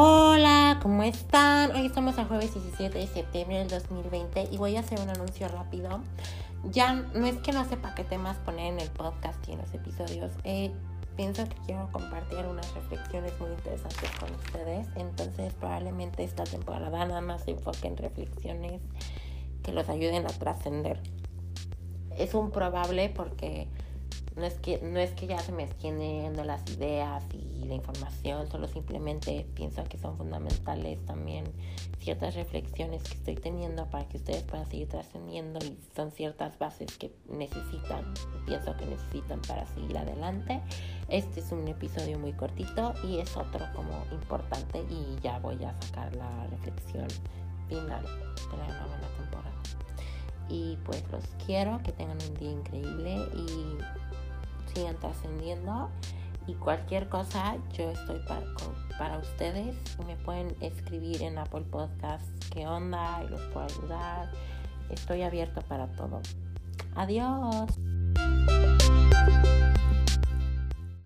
Hola, ¿cómo están? Hoy estamos el jueves 17 de septiembre del 2020 y voy a hacer un anuncio rápido. Ya no es que no sepa qué temas poner en el podcast y en los episodios. Eh, pienso que quiero compartir unas reflexiones muy interesantes con ustedes. Entonces probablemente esta temporada nada más se enfoque en reflexiones que los ayuden a trascender. Es un probable porque no es que, no es que ya se me estén las ideas y la información, solo simplemente pienso que son fundamentales también ciertas reflexiones que estoy teniendo para que ustedes puedan seguir trascendiendo y son ciertas bases que necesitan, pienso que necesitan para seguir adelante. Este es un episodio muy cortito y es otro como importante y ya voy a sacar la reflexión final de la nueva temporada. Y pues los quiero, que tengan un día increíble sigan trascendiendo y cualquier cosa yo estoy para, para ustedes. Me pueden escribir en Apple Podcast qué onda y los puedo ayudar. Estoy abierto para todo. Adiós